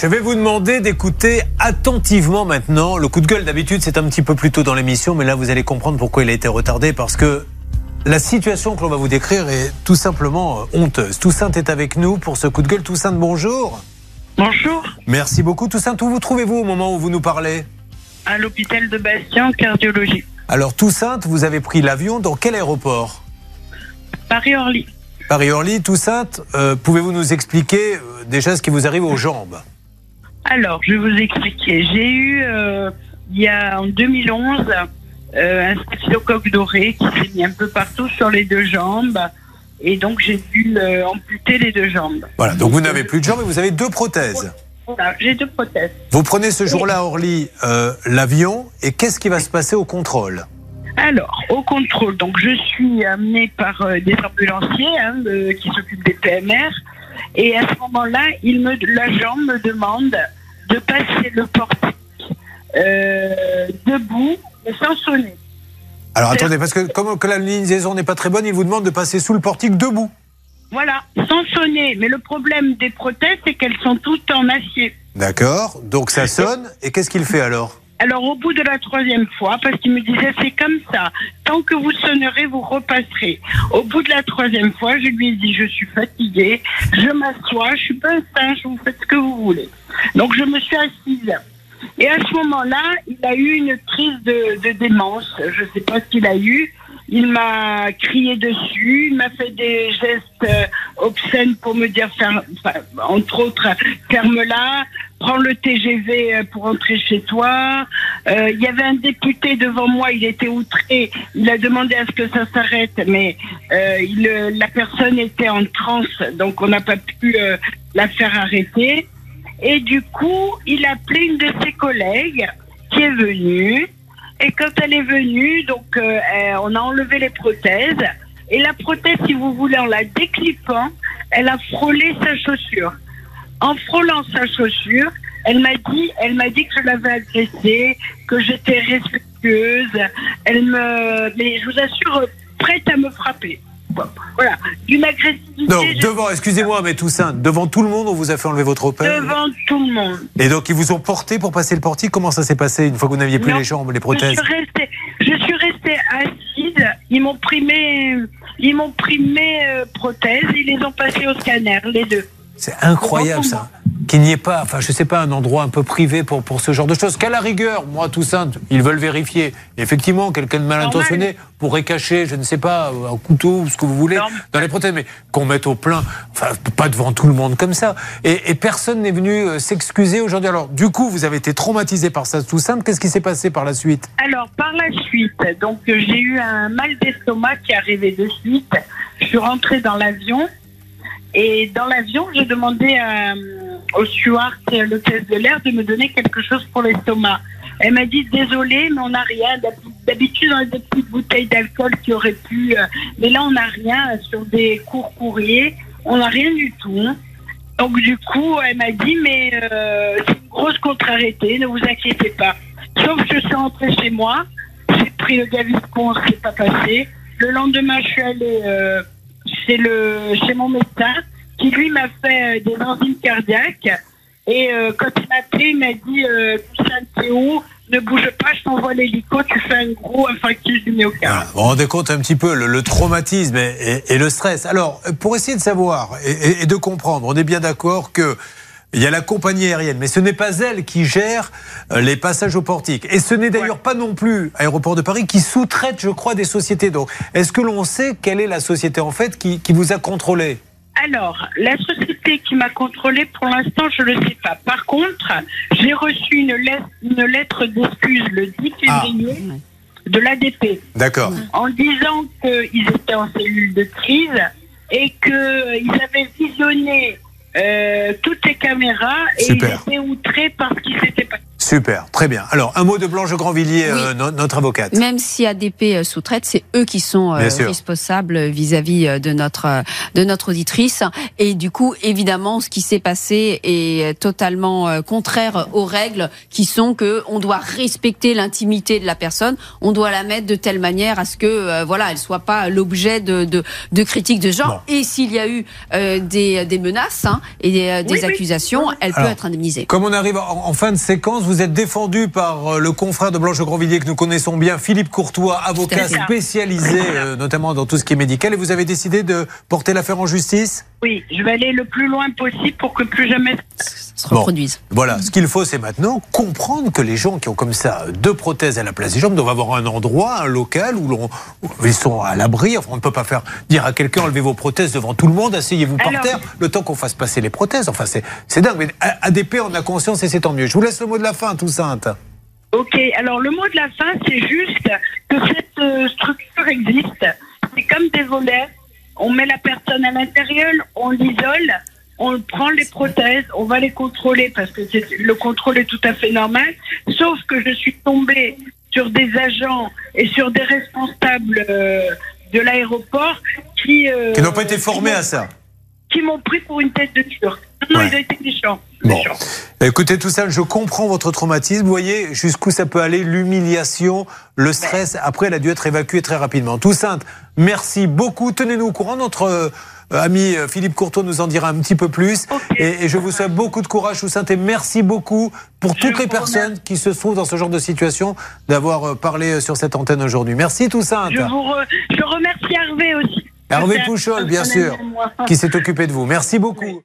Je vais vous demander d'écouter attentivement maintenant. Le coup de gueule, d'habitude, c'est un petit peu plus tôt dans l'émission, mais là, vous allez comprendre pourquoi il a été retardé, parce que la situation que l'on va vous décrire est tout simplement euh, honteuse. Toussaint est avec nous pour ce coup de gueule. Toussaint, bonjour. Bonjour, Merci beaucoup. Toussaint, où vous trouvez-vous au moment où vous nous parlez? À l'hôpital de Bastien, cardiologie. Alors, Toussaint, vous avez pris l'avion dans quel aéroport? Paris-Orly. Paris-Orly, Toussaint, euh, pouvez-vous nous expliquer euh, déjà ce qui vous arrive aux jambes? Alors, je vais vous expliquer. J'ai eu, euh, il y a en 2011, euh, un staphylocoque doré qui s'est mis un peu partout sur les deux jambes. Et donc, j'ai dû euh, amputer les deux jambes. Voilà, donc vous n'avez plus de jambes et vous avez deux prothèses. Voilà, j'ai deux prothèses. Vous prenez ce jour-là à Orly euh, l'avion et qu'est-ce qui va se passer au contrôle? Alors, au contrôle, donc je suis amenée par des ambulanciers hein, de- qui s'occupent des PMR. Et à ce moment-là, il me, l'agent me demande de passer le portique euh, debout et sans sonner. Alors attendez, parce que comme que la liaison n'est pas très bonne, il vous demande de passer sous le portique debout. Voilà, sans sonner. Mais le problème des prothèses, c'est qu'elles sont toutes en acier. D'accord, donc ça sonne et qu'est-ce qu'il fait alors? Alors au bout de la troisième fois, parce qu'il me disait c'est comme ça, tant que vous sonnerez, vous repasserez. Au bout de la troisième fois, je lui ai dit je suis fatiguée, je m'assois, je suis pas un singe, vous faites ce que vous voulez. Donc je me suis assise. Et à ce moment-là, il a eu une crise de, démence. Je sais pas ce qu'il a eu. Il m'a crié dessus, il m'a fait des gestes euh, obscènes pour me dire, entre autres, ferme-la, prends le TGV euh, pour rentrer chez toi. Euh, Il y avait un député devant moi, il était outré, il a demandé à ce que ça s'arrête, mais il, la personne était en transe, donc on n'a pas pu la faire arrêter. Et du coup, il a appelé une de ses collègues qui est venue. Et quand elle est venue, donc euh, euh, on a enlevé les prothèses. Et la prothèse, si vous voulez, en la déclipant, elle a frôlé sa chaussure. En frôlant sa chaussure, elle m'a dit, elle m'a dit que je l'avais agressée, que j'étais respectueuse. Elle me, mais je vous assure, prête à me frapper. Voilà, d'une agressivité. Je- devant, excusez-moi, mais Toussaint, devant tout le monde, on vous a fait enlever votre opère. devant tout le monde. Et donc ils vous ont porté pour passer le portique. Comment ça s'est passé une fois que vous n'aviez plus Non. les jambes, les Je prothèses suis restée, je suis restée assise. Ils m'ont pris mes, ils m'ont pris mes euh, prothèses. Ils les ont passées au scanner, les deux. C'est incroyable ça. Qu'il n'y ait pas, enfin je sais pas, un endroit un peu privé pour, pour ce genre de choses. Qu'à la rigueur, moi Toussaint, ils veulent vérifier. Effectivement, quelqu'un de mal intentionné pourrait cacher, je ne sais pas, un couteau ou ce que vous voulez Non. dans les prothèses, mais qu'on mette au plein, enfin pas devant tout le monde comme ça. Et, et personne n'est venu euh, s'excuser aujourd'hui. Alors du coup, vous avez été traumatisé par ça, Toussaint. Qu'est-ce qui s'est passé par la suite? Alors par la suite, donc euh, j'ai eu un mal d'estomac qui est arrivé de suite. Je suis rentrée dans l'avion et dans l'avion, j'ai demandé à, au steward et l'hôtesse de l'air de me donner quelque chose pour l'estomac. Elle m'a dit désolé, mais on n'a rien. D'hab- D'habitude, on a des petites bouteilles d'alcool qui auraient pu, euh, mais là on n'a rien sur des courts courriers. On n'a rien du tout. Donc du coup, elle m'a dit mais euh, c'est une grosse contrariété, ne vous inquiétez pas. Sauf que je suis rentrée chez moi, j'ai pris le Gaviscon, c'est pas passé. Le lendemain, je suis allée euh, chez le chez mon médecin qui lui m'a fait euh, des enzymes cardiaques. Et euh, quand il m'a appelé, il m'a dit euh, t'es où Ne bouge pas, je t'envoie l'hélico, tu fais un gros infarctus du myocarde. Vous vous rendez compte un petit peu le, le traumatisme et, et- et le stress. Alors, pour essayer de savoir et, et- et de comprendre, on est bien d'accord que il y a la compagnie aérienne, mais ce n'est pas elle qui gère euh, les passages au portique. Et ce n'est d'ailleurs pas non plus Aéroport de Paris qui sous-traite, je crois, des sociétés. Donc, est-ce que l'on sait quelle est la société en fait qui, qui vous a contrôlé? Alors, la société qui m'a contrôlée, pour l'instant, je ne le sais pas. Par contre, j'ai reçu une lettre, une lettre d'excuse le 10 février de l'ADP D'accord. en disant qu'ils étaient en cellule de crise et qu'ils avaient visionné euh, toutes les caméras et Super. ils étaient outrés par ce qui s'était passé. Super, très bien. Alors, un mot de Blanche Grandvilliers, euh, notre avocate. Même si ADP euh, sous-traite, c'est eux qui sont euh, responsables vis-à-vis de notre de notre auditrice. Et du coup, évidemment, ce qui s'est passé est totalement contraire aux règles qui sont que on doit respecter l'intimité de la personne, on doit la mettre de telle manière à ce que voilà, elle soit pas l'objet de, de, de critiques de genre. Et s'il y a eu des, des menaces hein, et des, accusations, elle peut être indemnisée. Comme on arrive en fin de séquence, vous êtes défendu par euh, le confrère de Blanche Grandvilliers que nous connaissons bien, Philippe Courtois, avocat spécialisé euh, notamment dans tout ce qui est médical. Et vous avez décidé de porter l'affaire en justice? Oui, je vais aller le plus loin possible pour que plus jamais se reproduise. voilà, ce qu'il faut, c'est maintenant comprendre que les gens qui ont comme ça deux prothèses à la place des jambes doivent avoir un endroit, un local où, l'on, ils sont à l'abri. Enfin, on ne peut pas faire dire à quelqu'un enlevez vos prothèses devant tout le monde, asseyez-vous par terre, le temps qu'on fasse passer les prothèses. Enfin, c'est, c'est dingue. Mais ADP, on a conscience et c'est tant mieux. Je vous laisse le mot de la fin, tout Toussaint Ok, alors le mot de la fin, c'est juste que cette euh, structure existe. C'est comme des volets. On met la personne à l'intérieur, on l'isole, on prend les prothèses, on va les contrôler parce que le contrôle est tout à fait normal. Sauf que je suis tombée sur des agents et sur des responsables euh, de l'aéroport qui... Euh, qui n'ont pas été formés à ça. Qui m'ont pris pour une tête de turc. Non, ils ont été méchants. Bon. Écoutez, tout ça, je comprends votre traumatisme. Vous voyez jusqu'où ça peut aller, l'humiliation, le stress. Après, elle a dû être évacuée très rapidement. Toussaint, merci beaucoup. Tenez-nous au courant. Notre euh, ami euh, Philippe Courteau nous en dira un petit peu plus. Et, je vous souhaite beaucoup de courage, Toussaint, et merci beaucoup pour toutes les personnes qui se trouvent dans ce genre de situation d'avoir euh, parlé sur cette antenne aujourd'hui. Merci, Toussaint. Je, je remercie Hervé aussi. Hervé Pouchol, bien sûr, qui s'est occupé de vous. Merci beaucoup.